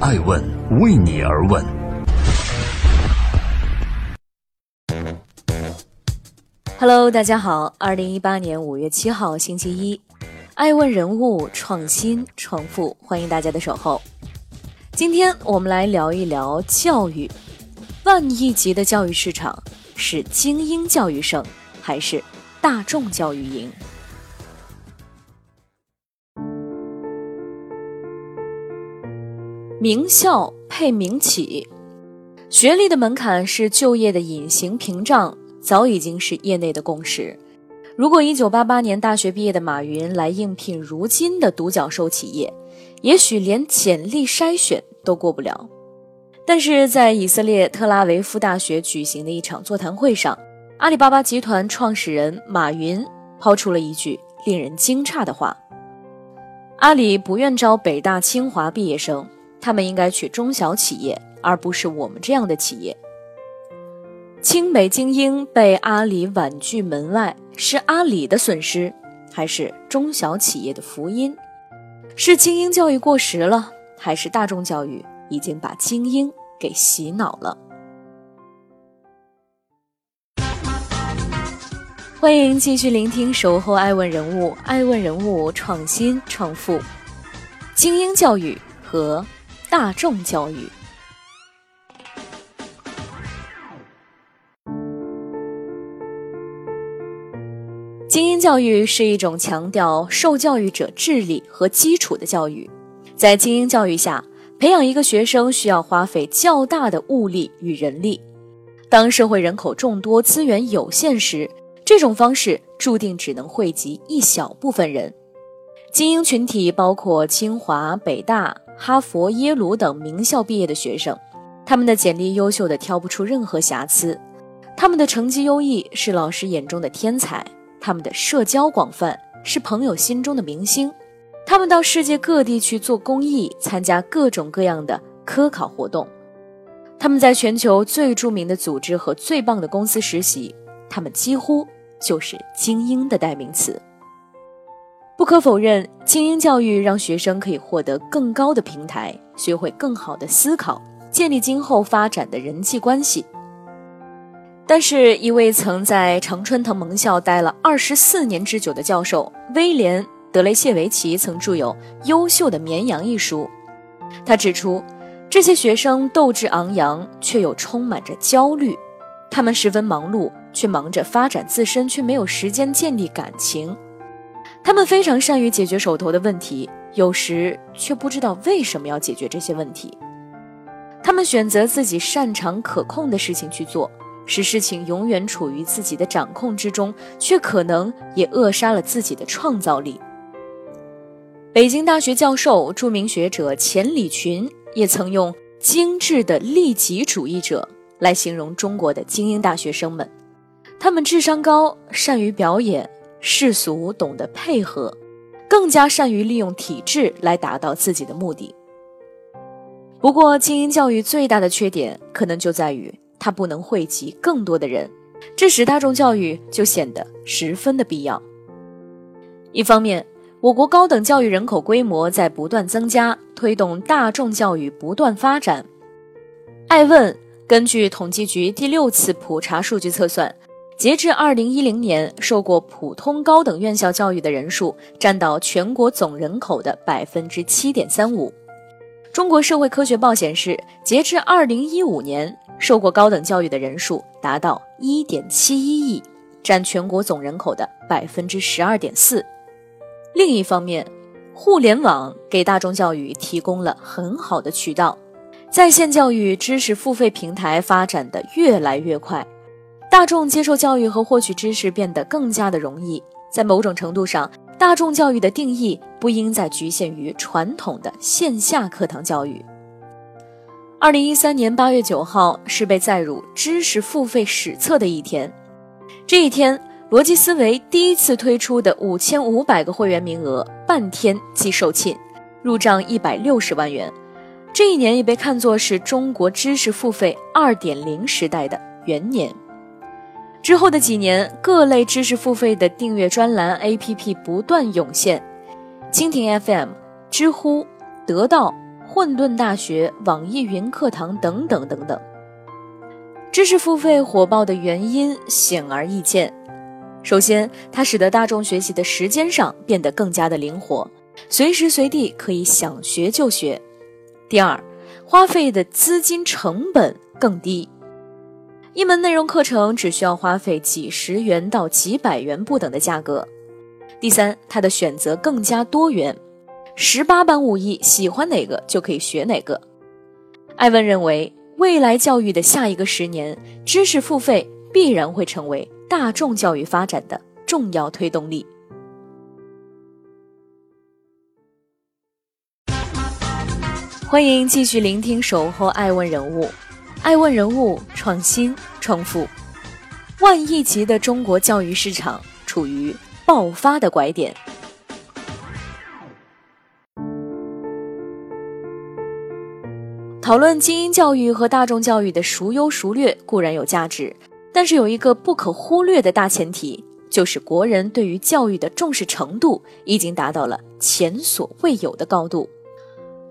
爱问为你而问。Hello，大家好，二零一八年五月七号星期一，爱问人物创新创富，欢迎大家的守候。今天我们来聊一聊教育，万亿级的教育市场是精英教育胜还是大众教育赢？名校配名企，学历的门槛是就业的隐形屏障，早已经是业内的共识。如果一九八八年大学毕业的马云来应聘如今的独角兽企业，也许连简历筛选都过不了。但是在以色列特拉维夫大学举行的一场座谈会上，阿里巴巴集团创始人马云抛出了一句令人惊诧的话：“阿里不愿招北大清华毕业生。”他们应该去中小企业，而不是我们这样的企业。清北精英被阿里婉拒门外，是阿里的损失，还是中小企业的福音？是精英教育过时了，还是大众教育已经把精英给洗脑了？欢迎继续聆听《守候爱问人物》，爱问人物创新创富，精英教育和。大众教育，精英教育是一种强调受教育者智力和基础的教育。在精英教育下，培养一个学生需要花费较大的物力与人力。当社会人口众多、资源有限时，这种方式注定只能惠及一小部分人。精英群体包括清华、北大。哈佛、耶鲁等名校毕业的学生，他们的简历优秀的挑不出任何瑕疵，他们的成绩优异是老师眼中的天才，他们的社交广泛是朋友心中的明星，他们到世界各地去做公益，参加各种各样的科考活动，他们在全球最著名的组织和最棒的公司实习，他们几乎就是精英的代名词。不可否认，精英教育让学生可以获得更高的平台，学会更好的思考，建立今后发展的人际关系。但是，一位曾在常春藤盟校待了二十四年之久的教授威廉·德雷谢维奇曾著有《优秀的绵羊》一书。他指出，这些学生斗志昂扬，却又充满着焦虑。他们十分忙碌，却忙着发展自身，却没有时间建立感情。他们非常善于解决手头的问题，有时却不知道为什么要解决这些问题。他们选择自己擅长可控的事情去做，使事情永远处于自己的掌控之中，却可能也扼杀了自己的创造力。北京大学教授、著名学者钱理群也曾用“精致的利己主义者”来形容中国的精英大学生们。他们智商高，善于表演。世俗懂得配合，更加善于利用体制来达到自己的目的。不过，精英教育最大的缺点可能就在于它不能惠及更多的人，这使大众教育就显得十分的必要。一方面，我国高等教育人口规模在不断增加，推动大众教育不断发展。爱问根据统计局第六次普查数据测算。截至二零一零年，受过普通高等院校教育的人数占到全国总人口的百分之七点三五。中国社会科学报显示，截至二零一五年，受过高等教育的人数达到一点七一亿，占全国总人口的百分之十二点四。另一方面，互联网给大众教育提供了很好的渠道，在线教育知识付费平台发展的越来越快。大众接受教育和获取知识变得更加的容易。在某种程度上，大众教育的定义不应再局限于传统的线下课堂教育。二零一三年八月九号是被载入知识付费史册的一天。这一天，逻辑思维第一次推出的五千五百个会员名额半天即售罄，入账一百六十万元。这一年也被看作是中国知识付费二点零时代的元年。之后的几年，各类知识付费的订阅专栏 APP 不断涌现，蜻蜓 FM、知乎、得到、混沌大学、网易云课堂等等等等。知识付费火爆的原因显而易见。首先，它使得大众学习的时间上变得更加的灵活，随时随地可以想学就学。第二，花费的资金成本更低，一门内容课程只需要花费几十元到几百元不等的价格。第三，它的选择更加多元，十八般武艺，喜欢哪个就可以学哪个。艾文认为，未来教育的下一个十年，知识付费必然会成为大众教育发展的重要推动力。欢迎继续聆听《守候爱问人物》，爱问人物创新创富，万亿级的中国教育市场处于。爆发的拐点。讨论精英教育和大众教育的孰优孰劣固然有价值，但是有一个不可忽略的大前提，就是国人对于教育的重视程度已经达到了前所未有的高度。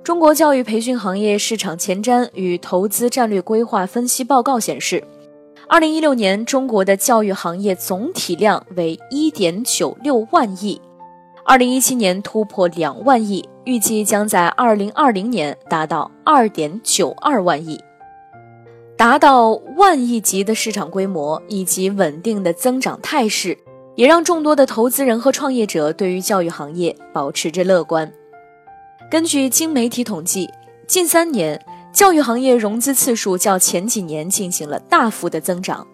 中国教育培训行业市场前瞻与投资战略规划分析报告显示。二零一六年，中国的教育行业总体量为一点九六万亿，二零一七年突破两万亿，预计将在二零二零年达到二点九二万亿。达到万亿级的市场规模以及稳定的增长态势，也让众多的投资人和创业者对于教育行业保持着乐观。根据经媒体统计，近三年。教育行业融资次数较前几年进行了大幅的增长。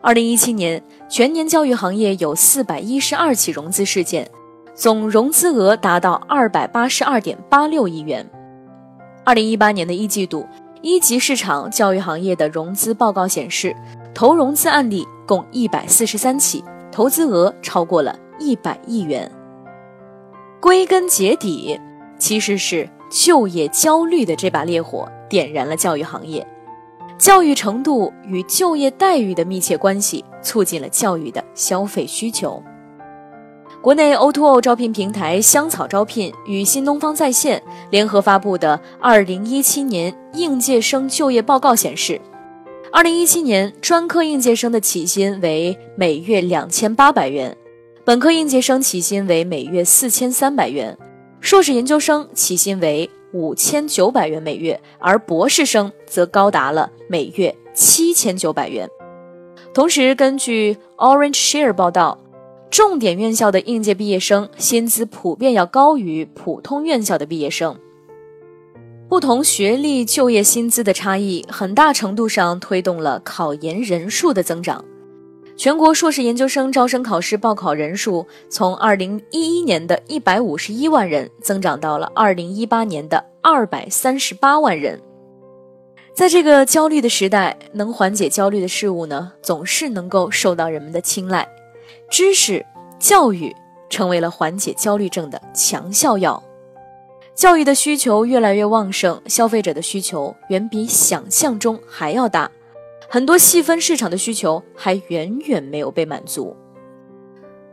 二零一七年全年教育行业有四百一十二起融资事件，总融资额达到二百八十二点八六亿元。二零一八年的一季度，一级市场教育行业的融资报告显示，投融资案例共一百四十三起，投资额超过了一百亿元。归根结底，其实是就业焦虑的这把烈火。点燃了教育行业，教育程度与就业待遇的密切关系，促进了教育的消费需求。国内 O2O 招聘平台香草招聘与新东方在线联合发布的《二零一七年应届生就业报告》显示，二零一七年专科应届生的起薪为每月两千八百元，本科应届生起薪为每月四千三百元，硕士研究生起薪为。五千九百元每月，而博士生则高达了每月七千九百元。同时，根据 Orange Share 报道，重点院校的应届毕业生薪资普遍要高于普通院校的毕业生。不同学历就业薪资的差异，很大程度上推动了考研人数的增长。全国硕士研究生招生考试报考人数从二零一一年的一百五十一万人增长到了二零一八年的二百三十八万人。在这个焦虑的时代，能缓解焦虑的事物呢，总是能够受到人们的青睐。知识教育成为了缓解焦虑症的强效药。教育的需求越来越旺盛，消费者的需求远比想象中还要大。很多细分市场的需求还远远没有被满足。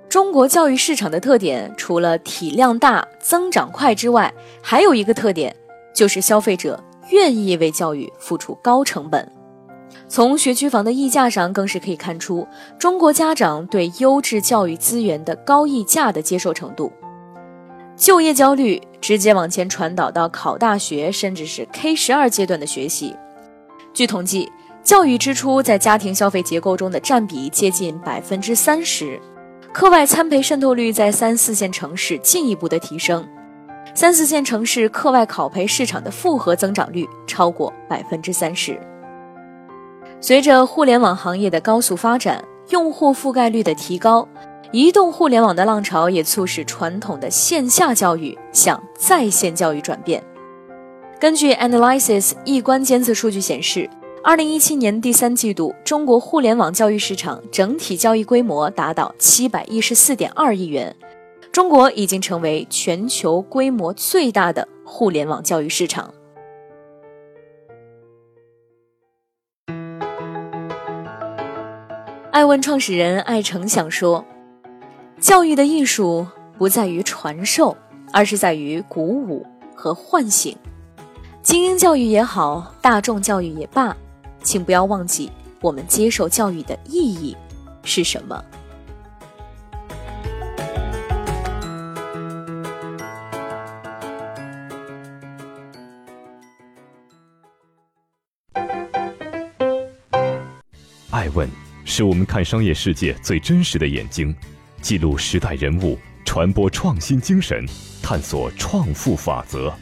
中国教育市场的特点，除了体量大、增长快之外，还有一个特点，就是消费者愿意为教育付出高成本。从学区房的溢价上，更是可以看出中国家长对优质教育资源的高溢价的接受程度。就业焦虑直接往前传导到考大学，甚至是 K 十二阶段的学习。据统计。教育支出在家庭消费结构中的占比接近百分之三十，课外参培渗透率在三四线城市进一步的提升，三四线城市课外考培市场的复合增长率超过百分之三十。随着互联网行业的高速发展，用户覆盖率的提高，移动互联网的浪潮也促使传统的线下教育向在线教育转变。根据 Analysis 易观监测数据显示。二零一七年第三季度，中国互联网教育市场整体交易规模达到七百一十四点二亿元，中国已经成为全球规模最大的互联网教育市场。爱问创始人艾成想说：“教育的艺术不在于传授，而是在于鼓舞和唤醒。”精英教育也好，大众教育也罢，请不要忘记我们接受教育的意义是什么。爱问是我们看商业世界最真实的眼睛，记录时代人物，传播创新精神，探索创富法则。